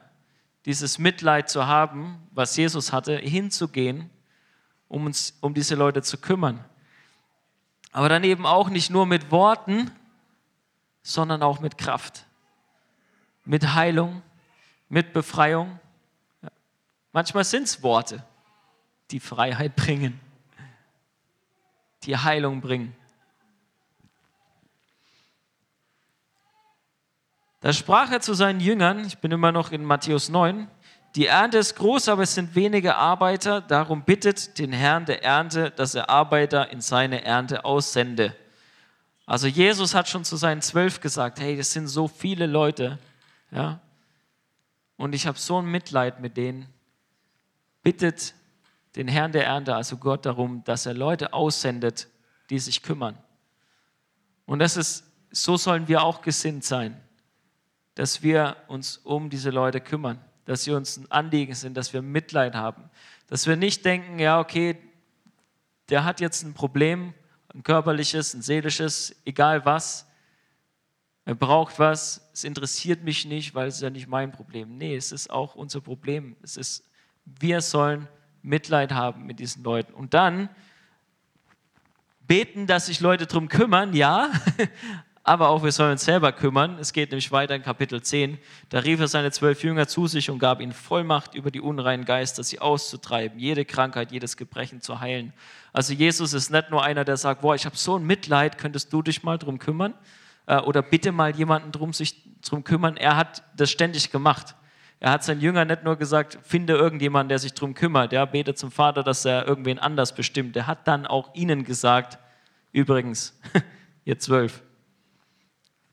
dieses Mitleid zu haben, was Jesus hatte, hinzugehen, um uns um diese Leute zu kümmern. Aber dann eben auch nicht nur mit Worten, sondern auch mit Kraft, mit Heilung, mit Befreiung. Ja. Manchmal sind es Worte, die Freiheit bringen, die Heilung bringen. Da sprach er zu seinen Jüngern, ich bin immer noch in Matthäus 9, die Ernte ist groß, aber es sind wenige Arbeiter. Darum bittet den Herrn der Ernte, dass er Arbeiter in seine Ernte aussende. Also Jesus hat schon zu seinen Zwölf gesagt, hey, das sind so viele Leute, ja, und ich habe so ein Mitleid mit denen. Bittet den Herrn der Ernte, also Gott, darum, dass er Leute aussendet, die sich kümmern. Und das ist, so sollen wir auch gesinnt sein, dass wir uns um diese Leute kümmern dass sie uns ein Anliegen sind, dass wir Mitleid haben. Dass wir nicht denken, ja, okay, der hat jetzt ein Problem, ein körperliches, ein seelisches, egal was. Er braucht was, es interessiert mich nicht, weil es ist ja nicht mein Problem. Nee, es ist auch unser Problem. Es ist, wir sollen Mitleid haben mit diesen Leuten. Und dann beten, dass sich Leute darum kümmern, ja, aber auch wir sollen uns selber kümmern. Es geht nämlich weiter in Kapitel 10. Da rief er seine zwölf Jünger zu sich und gab ihnen Vollmacht über die unreinen Geister, sie auszutreiben, jede Krankheit, jedes Gebrechen zu heilen. Also Jesus ist nicht nur einer, der sagt, boah, ich habe so ein Mitleid, könntest du dich mal drum kümmern? Äh, oder bitte mal jemanden drum sich drum kümmern. Er hat das ständig gemacht. Er hat seinen Jüngern nicht nur gesagt, finde irgendjemanden, der sich drum kümmert. Der betet zum Vater, dass er irgendwen anders bestimmt. Er hat dann auch ihnen gesagt, übrigens, ihr zwölf,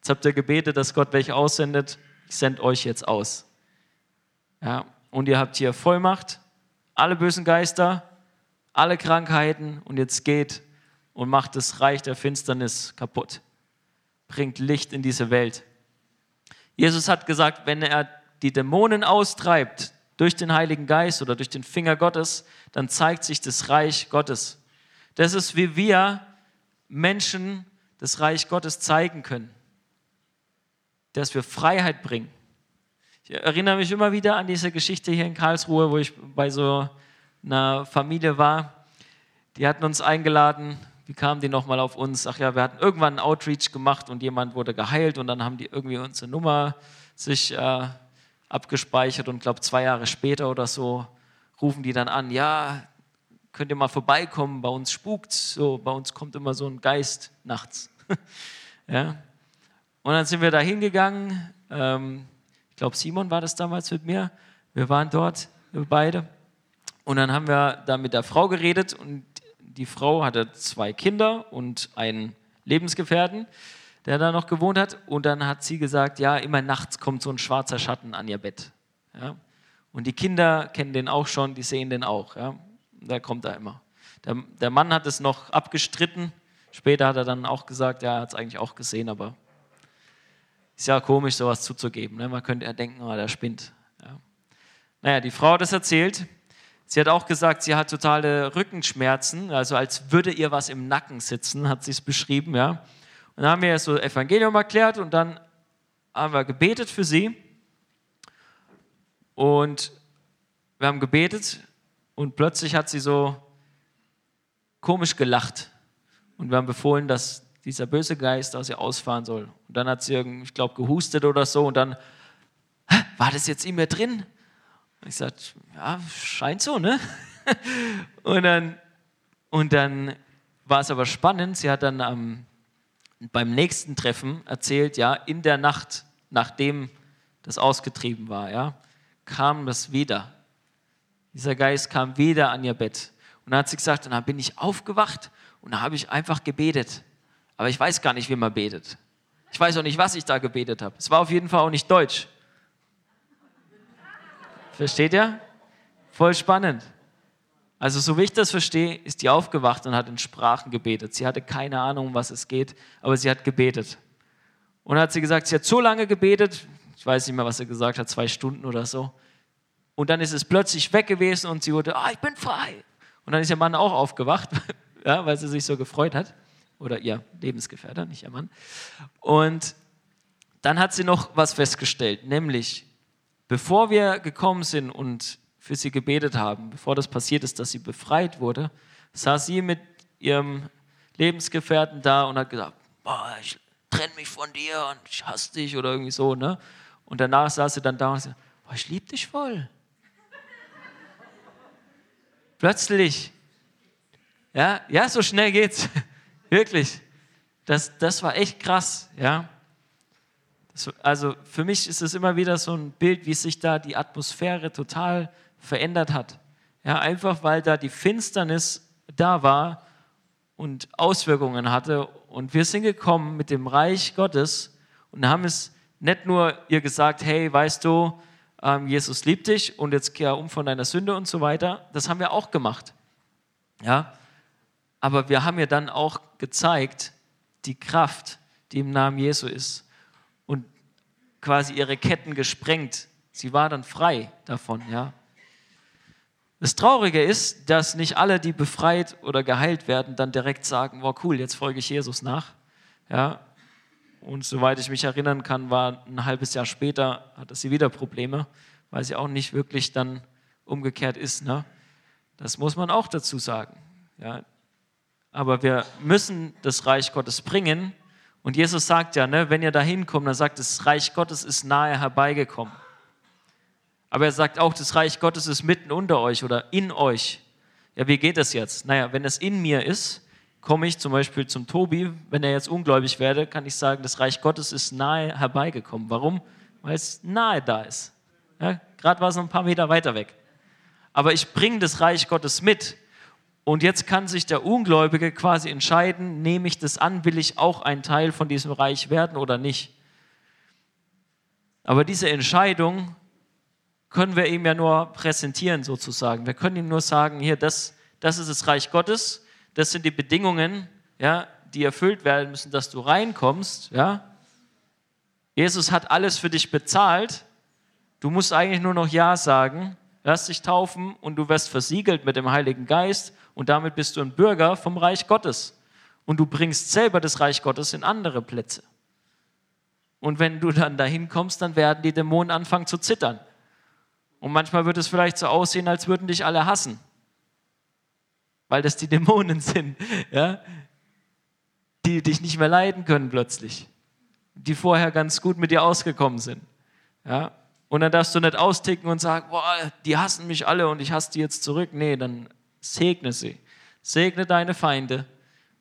Jetzt habt ihr gebetet, dass Gott welche aussendet. Ich sende euch jetzt aus. Ja, und ihr habt hier Vollmacht, alle bösen Geister, alle Krankheiten und jetzt geht und macht das Reich der Finsternis kaputt. Bringt Licht in diese Welt. Jesus hat gesagt, wenn er die Dämonen austreibt durch den Heiligen Geist oder durch den Finger Gottes, dann zeigt sich das Reich Gottes. Das ist, wie wir Menschen das Reich Gottes zeigen können dass wir Freiheit bringen. Ich erinnere mich immer wieder an diese Geschichte hier in Karlsruhe, wo ich bei so einer Familie war. Die hatten uns eingeladen. Wie kamen die nochmal auf uns? Ach ja, wir hatten irgendwann einen Outreach gemacht und jemand wurde geheilt und dann haben die irgendwie unsere Nummer sich äh, abgespeichert und glaube zwei Jahre später oder so rufen die dann an, ja, könnt ihr mal vorbeikommen, bei uns spukt so, bei uns kommt immer so ein Geist nachts. ja, und dann sind wir da hingegangen. Ähm, ich glaube, Simon war das damals mit mir. Wir waren dort, wir beide. Und dann haben wir da mit der Frau geredet und die Frau hatte zwei Kinder und einen Lebensgefährten, der da noch gewohnt hat. Und dann hat sie gesagt, ja, immer nachts kommt so ein schwarzer Schatten an ihr Bett. Ja? Und die Kinder kennen den auch schon, die sehen den auch. Ja? Der kommt da immer. Der, der Mann hat es noch abgestritten. Später hat er dann auch gesagt, ja, er hat es eigentlich auch gesehen, aber ist ja komisch, sowas zuzugeben. Ne? Man könnte ja denken, oh, der spinnt. Ja. Naja, die Frau hat es erzählt. Sie hat auch gesagt, sie hat totale Rückenschmerzen, also als würde ihr was im Nacken sitzen, hat sie es beschrieben. Ja. Und dann haben wir so Evangelium erklärt und dann haben wir gebetet für sie. Und wir haben gebetet und plötzlich hat sie so komisch gelacht. Und wir haben befohlen, dass dieser böse Geist aus ihr ausfahren soll. Und dann hat sie, ich glaube, gehustet oder so und dann, war das jetzt in mir drin? Und ich sagte, ja, scheint so, ne? und dann, und dann war es aber spannend, sie hat dann am, beim nächsten Treffen erzählt, ja, in der Nacht, nachdem das ausgetrieben war, ja, kam das wieder. Dieser Geist kam wieder an ihr Bett. Und dann hat sie gesagt, dann bin ich aufgewacht und da habe ich einfach gebetet. Aber ich weiß gar nicht, wie man betet. Ich weiß auch nicht, was ich da gebetet habe. Es war auf jeden Fall auch nicht Deutsch. Versteht ihr? Voll spannend. Also so wie ich das verstehe, ist die aufgewacht und hat in Sprachen gebetet. Sie hatte keine Ahnung, um was es geht, aber sie hat gebetet. Und hat sie gesagt, sie hat so lange gebetet, ich weiß nicht mehr, was sie gesagt hat, zwei Stunden oder so. Und dann ist es plötzlich weg gewesen und sie wurde, ah, ich bin frei. Und dann ist ihr Mann auch aufgewacht, ja, weil sie sich so gefreut hat oder ihr Lebensgefährter, nicht ihr Mann. Und dann hat sie noch was festgestellt, nämlich bevor wir gekommen sind und für sie gebetet haben, bevor das passiert ist, dass sie befreit wurde, saß sie mit ihrem Lebensgefährten da und hat gesagt, boah, ich trenne mich von dir und ich hasse dich oder irgendwie so. Ne? Und danach saß sie dann da und sagte, boah, ich liebe dich voll. Plötzlich, ja, ja, so schnell geht's. Wirklich. Das, das war echt krass, ja. Das, also für mich ist es immer wieder so ein Bild, wie sich da die Atmosphäre total verändert hat. Ja, einfach weil da die Finsternis da war und Auswirkungen hatte. Und wir sind gekommen mit dem Reich Gottes und haben es nicht nur ihr gesagt, hey, weißt du, ähm, Jesus liebt dich und jetzt kehr um von deiner Sünde und so weiter. Das haben wir auch gemacht. Ja, aber wir haben ja dann auch gezeigt, die Kraft, die im Namen Jesu ist und quasi ihre Ketten gesprengt. Sie war dann frei davon, ja. Das Traurige ist, dass nicht alle, die befreit oder geheilt werden, dann direkt sagen, wow, cool, jetzt folge ich Jesus nach. Ja. Und soweit ich mich erinnern kann, war ein halbes Jahr später, hatte sie wieder Probleme, weil sie auch nicht wirklich dann umgekehrt ist. Ne? Das muss man auch dazu sagen. Ja aber wir müssen das Reich Gottes bringen Und Jesus sagt ja, ne, wenn ihr da hinkommt, dann sagt, das Reich Gottes ist nahe herbeigekommen. Aber er sagt auch, das Reich Gottes ist mitten unter euch oder in euch. Ja, wie geht das jetzt? Naja, wenn es in mir ist, komme ich zum Beispiel zum Tobi, wenn er jetzt ungläubig werde, kann ich sagen, das Reich Gottes ist nahe herbeigekommen. Warum? Weil es nahe da ist. Ja, Gerade war es noch ein paar Meter weiter weg. Aber ich bringe das Reich Gottes mit. Und jetzt kann sich der Ungläubige quasi entscheiden, nehme ich das an, will ich auch ein Teil von diesem Reich werden oder nicht. Aber diese Entscheidung können wir ihm ja nur präsentieren sozusagen. Wir können ihm nur sagen, hier, das, das ist das Reich Gottes, das sind die Bedingungen, ja, die erfüllt werden müssen, dass du reinkommst. Ja. Jesus hat alles für dich bezahlt. Du musst eigentlich nur noch Ja sagen, lass dich taufen und du wirst versiegelt mit dem Heiligen Geist und damit bist du ein Bürger vom Reich Gottes. Und du bringst selber das Reich Gottes in andere Plätze. Und wenn du dann dahin kommst, dann werden die Dämonen anfangen zu zittern. Und manchmal wird es vielleicht so aussehen, als würden dich alle hassen, weil das die Dämonen sind, ja? die dich nicht mehr leiden können plötzlich, die vorher ganz gut mit dir ausgekommen sind. Ja? Und dann darfst du nicht austicken und sagen, boah, die hassen mich alle und ich hasse die jetzt zurück. Nee, dann segne sie. Segne deine Feinde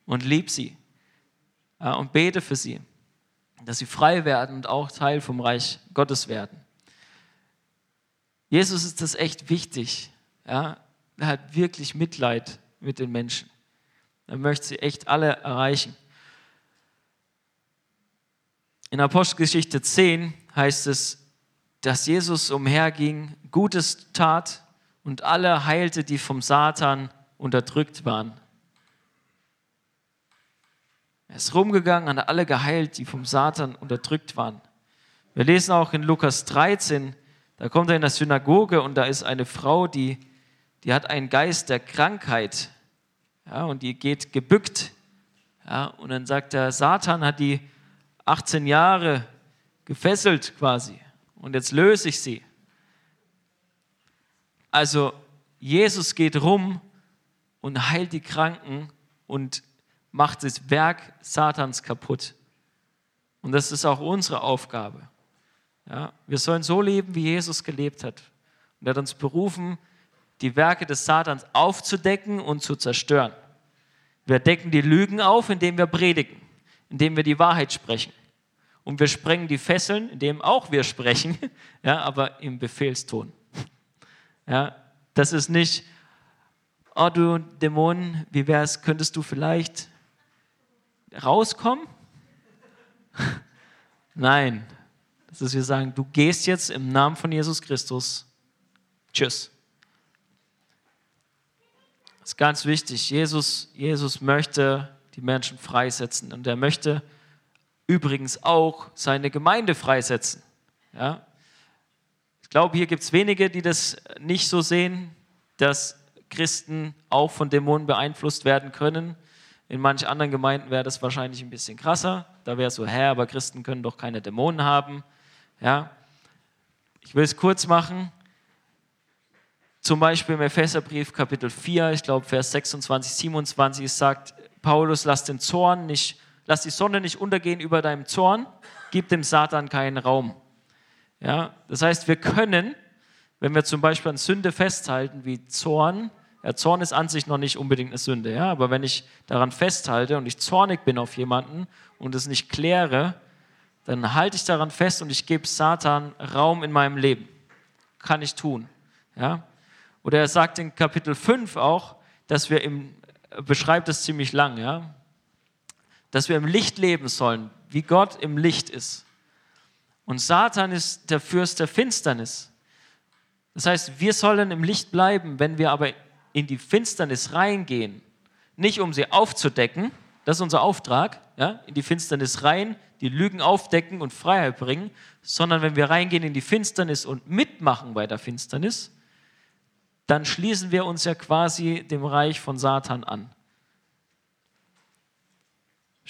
und lieb sie. Und bete für sie, dass sie frei werden und auch Teil vom Reich Gottes werden. Jesus ist das echt wichtig. Ja? Er hat wirklich Mitleid mit den Menschen. Er möchte sie echt alle erreichen. In Apostelgeschichte 10 heißt es, dass Jesus umherging, Gutes tat und alle heilte, die vom Satan unterdrückt waren. Er ist rumgegangen, hat alle geheilt, die vom Satan unterdrückt waren. Wir lesen auch in Lukas 13, da kommt er in der Synagoge und da ist eine Frau, die, die hat einen Geist der Krankheit. Ja, und die geht gebückt. Ja, und dann sagt er, Satan hat die 18 Jahre gefesselt quasi. Und jetzt löse ich sie. Also Jesus geht rum und heilt die Kranken und macht das Werk Satans kaputt. Und das ist auch unsere Aufgabe. Ja, wir sollen so leben, wie Jesus gelebt hat. Und er hat uns berufen, die Werke des Satans aufzudecken und zu zerstören. Wir decken die Lügen auf, indem wir predigen, indem wir die Wahrheit sprechen. Und wir sprengen die Fesseln, indem auch wir sprechen, ja, aber im Befehlston. Ja, das ist nicht, oh du Dämon, wie wär's, könntest du vielleicht rauskommen? Nein, dass wir sagen, du gehst jetzt im Namen von Jesus Christus. Tschüss. Das ist ganz wichtig. Jesus, Jesus möchte die Menschen freisetzen und er möchte übrigens auch seine Gemeinde freisetzen. Ja? Ich glaube, hier gibt es wenige, die das nicht so sehen, dass Christen auch von Dämonen beeinflusst werden können. In manchen anderen Gemeinden wäre das wahrscheinlich ein bisschen krasser. Da wäre so, hä, aber Christen können doch keine Dämonen haben. Ja? Ich will es kurz machen. Zum Beispiel im Epheserbrief Kapitel 4, ich glaube Vers 26, 27 sagt Paulus, lass den Zorn nicht, lass die Sonne nicht untergehen über deinem Zorn, gib dem Satan keinen Raum. Ja, das heißt, wir können, wenn wir zum Beispiel an Sünde festhalten, wie Zorn, ja, Zorn ist an sich noch nicht unbedingt eine Sünde, ja, aber wenn ich daran festhalte und ich zornig bin auf jemanden und es nicht kläre, dann halte ich daran fest und ich gebe Satan Raum in meinem Leben. Kann ich tun. Ja? Oder er sagt in Kapitel 5 auch, dass wir im, beschreibt es ziemlich lang, ja? Dass wir im Licht leben sollen, wie Gott im Licht ist. Und Satan ist der Fürst der Finsternis. Das heißt, wir sollen im Licht bleiben, wenn wir aber in die Finsternis reingehen, nicht um sie aufzudecken, das ist unser Auftrag, ja, in die Finsternis rein, die Lügen aufdecken und Freiheit bringen, sondern wenn wir reingehen in die Finsternis und mitmachen bei der Finsternis, dann schließen wir uns ja quasi dem Reich von Satan an.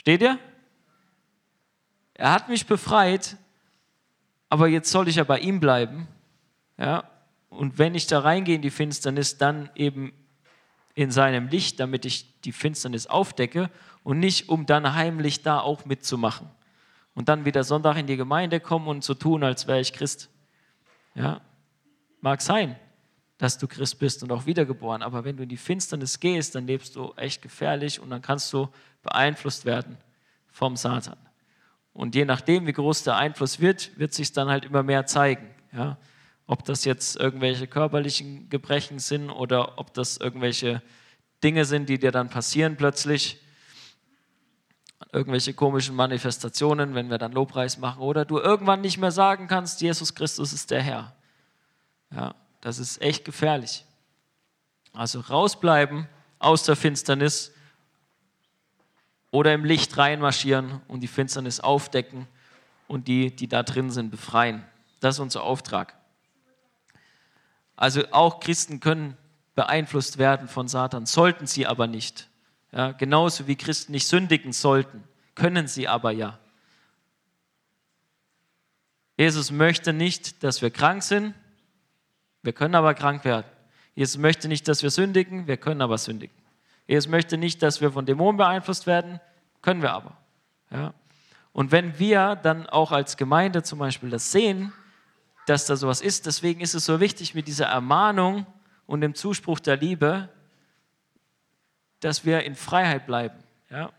Steht ihr? Er hat mich befreit, aber jetzt soll ich ja bei ihm bleiben. Ja? Und wenn ich da reingehe in die Finsternis, dann eben in seinem Licht, damit ich die Finsternis aufdecke und nicht, um dann heimlich da auch mitzumachen. Und dann wieder Sonntag in die Gemeinde kommen und zu so tun, als wäre ich Christ. Ja, mag sein, dass du Christ bist und auch wiedergeboren, aber wenn du in die Finsternis gehst, dann lebst du echt gefährlich und dann kannst du beeinflusst werden vom Satan. Und je nachdem, wie groß der Einfluss wird, wird sich dann halt immer mehr zeigen. Ja? Ob das jetzt irgendwelche körperlichen Gebrechen sind oder ob das irgendwelche Dinge sind, die dir dann passieren plötzlich. Irgendwelche komischen Manifestationen, wenn wir dann Lobpreis machen. Oder du irgendwann nicht mehr sagen kannst, Jesus Christus ist der Herr. Ja, das ist echt gefährlich. Also rausbleiben aus der Finsternis oder im Licht reinmarschieren und die Finsternis aufdecken und die, die da drin sind, befreien. Das ist unser Auftrag. Also auch Christen können beeinflusst werden von Satan, sollten sie aber nicht. Ja, genauso wie Christen nicht sündigen sollten, können sie aber ja. Jesus möchte nicht, dass wir krank sind, wir können aber krank werden. Jesus möchte nicht, dass wir sündigen, wir können aber sündigen. Jesus möchte nicht, dass wir von Dämonen beeinflusst werden, können wir aber. Ja? Und wenn wir dann auch als Gemeinde zum Beispiel das sehen, dass da sowas ist. Deswegen ist es so wichtig mit dieser Ermahnung und dem Zuspruch der Liebe, dass wir in Freiheit bleiben. Ja?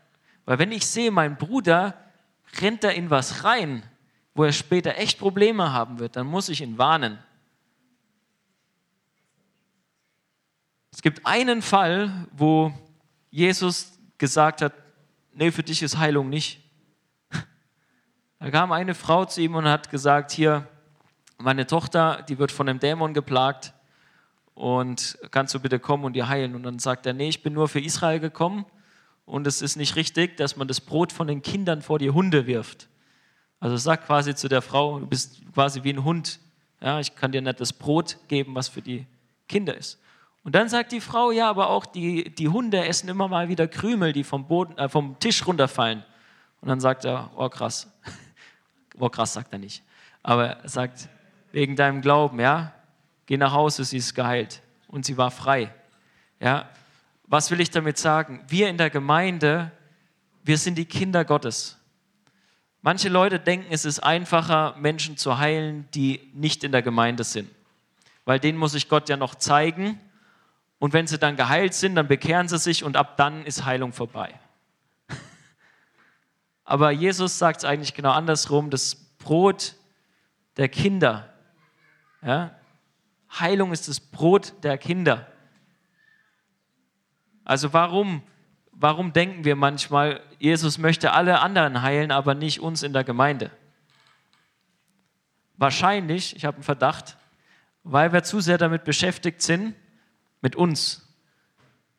Weil wenn ich sehe, mein Bruder rennt da in was rein, wo er später echt Probleme haben wird, dann muss ich ihn warnen. Es gibt einen Fall, wo Jesus gesagt hat, nee, für dich ist Heilung nicht. Da kam eine Frau zu ihm und hat gesagt, hier, meine Tochter, die wird von einem Dämon geplagt und kannst du bitte kommen und ihr heilen? Und dann sagt er, nee, ich bin nur für Israel gekommen und es ist nicht richtig, dass man das Brot von den Kindern vor die Hunde wirft. Also sagt quasi zu der Frau, du bist quasi wie ein Hund. Ja, ich kann dir nicht das Brot geben, was für die Kinder ist. Und dann sagt die Frau, ja, aber auch die, die Hunde essen immer mal wieder Krümel, die vom, Boden, äh, vom Tisch runterfallen. Und dann sagt er, oh krass. oh krass sagt er nicht. Aber er sagt, wegen deinem Glauben, ja, geh nach Hause, sie ist geheilt und sie war frei. Ja, was will ich damit sagen? Wir in der Gemeinde, wir sind die Kinder Gottes. Manche Leute denken, es ist einfacher, Menschen zu heilen, die nicht in der Gemeinde sind. Weil denen muss ich Gott ja noch zeigen. Und wenn sie dann geheilt sind, dann bekehren sie sich und ab dann ist Heilung vorbei. Aber Jesus sagt es eigentlich genau andersrum. Das Brot der Kinder ja? Heilung ist das Brot der Kinder. Also warum, warum denken wir manchmal, Jesus möchte alle anderen heilen, aber nicht uns in der Gemeinde? Wahrscheinlich, ich habe einen Verdacht, weil wir zu sehr damit beschäftigt sind, mit uns,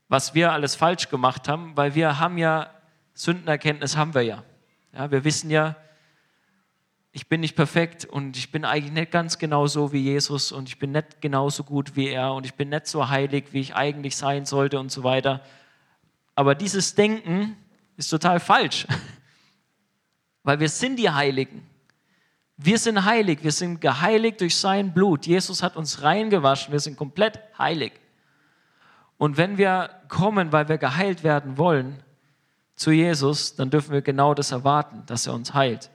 was wir alles falsch gemacht haben, weil wir haben ja Sündenerkenntnis haben wir ja. ja wir wissen ja, ich bin nicht perfekt und ich bin eigentlich nicht ganz genauso wie Jesus und ich bin nicht genauso gut wie er und ich bin nicht so heilig, wie ich eigentlich sein sollte und so weiter. Aber dieses Denken ist total falsch, weil wir sind die Heiligen. Wir sind heilig, wir sind geheiligt durch sein Blut. Jesus hat uns reingewaschen, wir sind komplett heilig. Und wenn wir kommen, weil wir geheilt werden wollen zu Jesus, dann dürfen wir genau das erwarten, dass er uns heilt.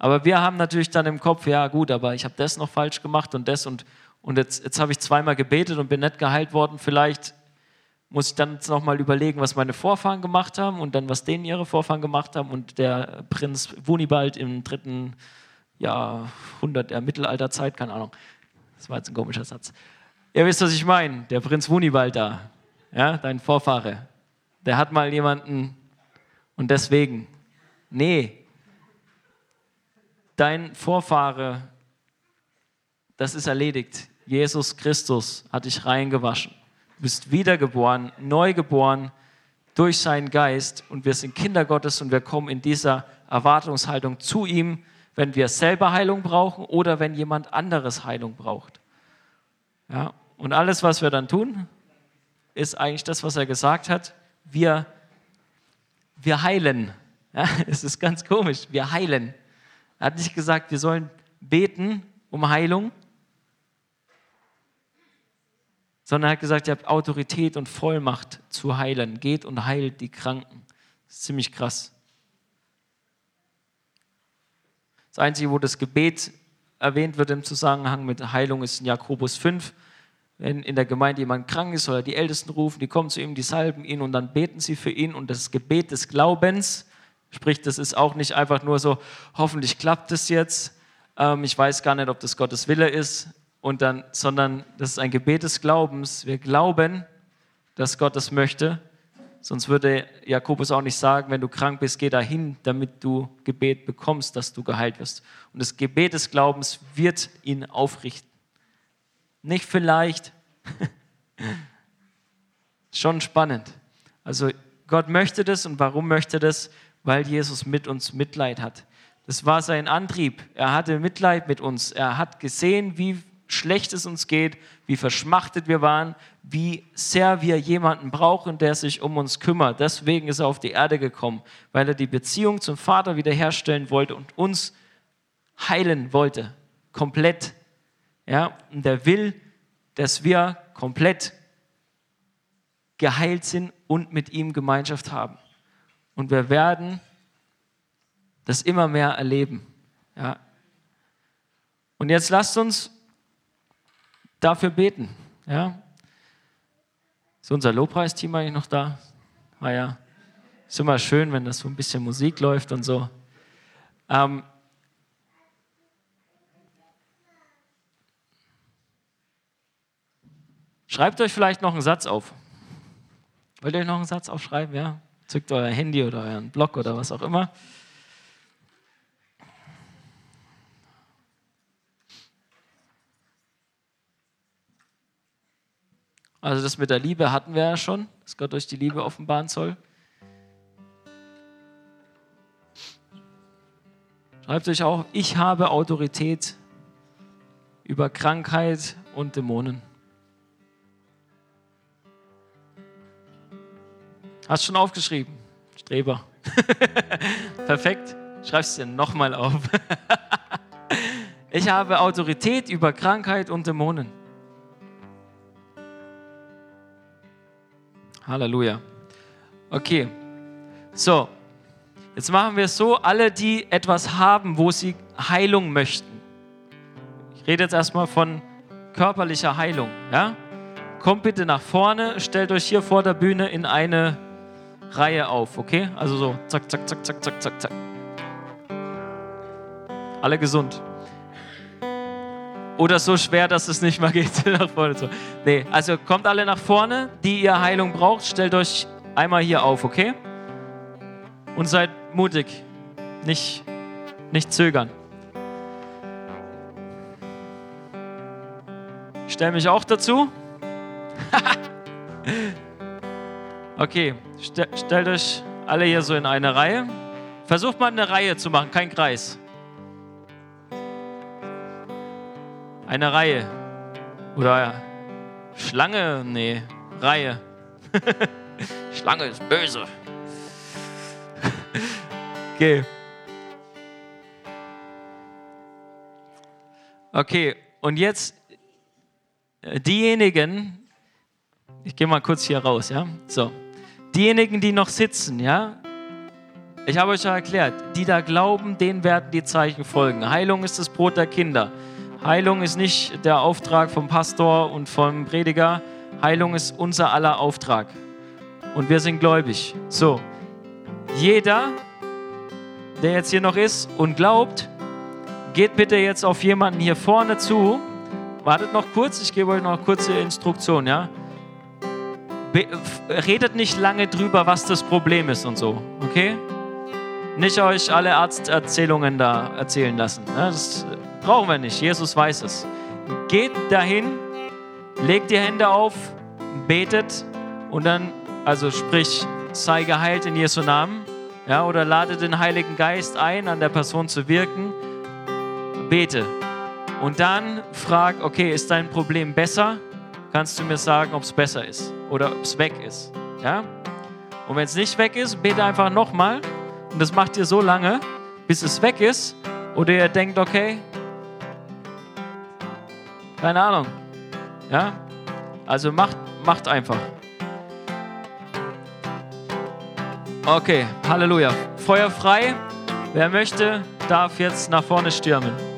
Aber wir haben natürlich dann im Kopf, ja gut, aber ich habe das noch falsch gemacht und das und, und jetzt, jetzt habe ich zweimal gebetet und bin nicht geheilt worden. Vielleicht muss ich dann jetzt nochmal überlegen, was meine Vorfahren gemacht haben und dann, was denen ihre Vorfahren gemacht haben. Und der Prinz Wunibald im dritten Jahrhundert der Mittelalterzeit, keine Ahnung, das war jetzt ein komischer Satz. Ihr wisst, was ich meine, der Prinz Wunibald da, ja, dein Vorfahre, der hat mal jemanden und deswegen, nee, dein Vorfahre, das ist erledigt. Jesus Christus hat dich reingewaschen. Du bist wiedergeboren, neu geboren durch seinen Geist und wir sind Kinder Gottes und wir kommen in dieser Erwartungshaltung zu ihm, wenn wir selber Heilung brauchen oder wenn jemand anderes Heilung braucht. Ja, und alles, was wir dann tun, ist eigentlich das, was er gesagt hat. Wir, wir heilen. Ja, es ist ganz komisch. Wir heilen. Er hat nicht gesagt, wir sollen beten um Heilung. sondern er hat gesagt, ihr habt Autorität und Vollmacht zu heilen. Geht und heilt die Kranken. Das ist ziemlich krass. Das Einzige, wo das Gebet erwähnt wird im Zusammenhang mit Heilung, ist in Jakobus 5. Wenn in der Gemeinde jemand krank ist, soll er die Ältesten rufen, die kommen zu ihm, die salben ihn und dann beten sie für ihn. Und das Gebet des Glaubens, sprich, das ist auch nicht einfach nur so, hoffentlich klappt es jetzt, ähm, ich weiß gar nicht, ob das Gottes Wille ist, und dann, sondern das ist ein Gebet des Glaubens. Wir glauben, dass Gott das möchte. Sonst würde Jakobus auch nicht sagen, wenn du krank bist, geh dahin, damit du Gebet bekommst, dass du geheilt wirst. Und das Gebet des Glaubens wird ihn aufrichten. Nicht vielleicht. Schon spannend. Also Gott möchte das und warum möchte das? Weil Jesus mit uns Mitleid hat. Das war sein Antrieb. Er hatte Mitleid mit uns. Er hat gesehen, wie schlecht es uns geht, wie verschmachtet wir waren, wie sehr wir jemanden brauchen, der sich um uns kümmert. Deswegen ist er auf die Erde gekommen, weil er die Beziehung zum Vater wiederherstellen wollte und uns heilen wollte, komplett. Ja, und er will, dass wir komplett geheilt sind und mit ihm Gemeinschaft haben. Und wir werden das immer mehr erleben. Ja. Und jetzt lasst uns dafür beten. Ja? Ist unser Lobpreisteam eigentlich noch da? Ah ja. Ist immer schön, wenn das so ein bisschen Musik läuft und so. Ähm, schreibt euch vielleicht noch einen Satz auf. Wollt ihr euch noch einen Satz aufschreiben? Ja? Zückt euer Handy oder euren Blog oder was auch immer. Also das mit der Liebe hatten wir ja schon, dass Gott euch die Liebe offenbaren soll. Schreibt euch auch, ich habe Autorität über Krankheit und Dämonen. Hast schon aufgeschrieben? Streber. Perfekt. Schreib es dir nochmal auf. ich habe Autorität über Krankheit und Dämonen. Halleluja. Okay. So. Jetzt machen wir es so, alle, die etwas haben, wo sie Heilung möchten. Ich rede jetzt erstmal von körperlicher Heilung. Ja? Kommt bitte nach vorne, stellt euch hier vor der Bühne in eine Reihe auf, okay? Also so, zack, zack, zack, zack, zack, zack, zack. Alle gesund. Oder so schwer, dass es nicht mal geht, nach vorne zu. Nee, also kommt alle nach vorne, die ihr Heilung braucht, stellt euch einmal hier auf, okay? Und seid mutig, nicht, nicht zögern. Ich stelle mich auch dazu. okay, stellt euch alle hier so in eine Reihe. Versucht mal eine Reihe zu machen, kein Kreis. Eine Reihe. Oder Schlange? Nee, Reihe. Schlange ist böse. okay. Okay, und jetzt äh, diejenigen, ich gehe mal kurz hier raus, ja? So. Diejenigen, die noch sitzen, ja? Ich habe euch ja erklärt, die da glauben, denen werden die Zeichen folgen. Heilung ist das Brot der Kinder. Heilung ist nicht der Auftrag vom Pastor und vom Prediger. Heilung ist unser aller Auftrag. Und wir sind gläubig. So, jeder, der jetzt hier noch ist und glaubt, geht bitte jetzt auf jemanden hier vorne zu. Wartet noch kurz, ich gebe euch noch kurze Instruktion, ja? Redet nicht lange drüber, was das Problem ist und so, okay? Nicht euch alle Arzterzählungen da erzählen lassen. Ja? Das Brauchen wir nicht. Jesus weiß es. Geht dahin, legt die Hände auf, betet und dann, also sprich, sei geheilt in Jesu Namen. Ja, oder lade den Heiligen Geist ein, an der Person zu wirken. Bete. Und dann frag, okay, ist dein Problem besser? Kannst du mir sagen, ob es besser ist oder ob es weg ist? Ja? Und wenn es nicht weg ist, bete einfach nochmal. Und das macht ihr so lange, bis es weg ist. Oder ihr denkt, okay, keine Ahnung. Ja? Also macht, macht einfach. Okay, Halleluja. Feuer frei. Wer möchte, darf jetzt nach vorne stürmen.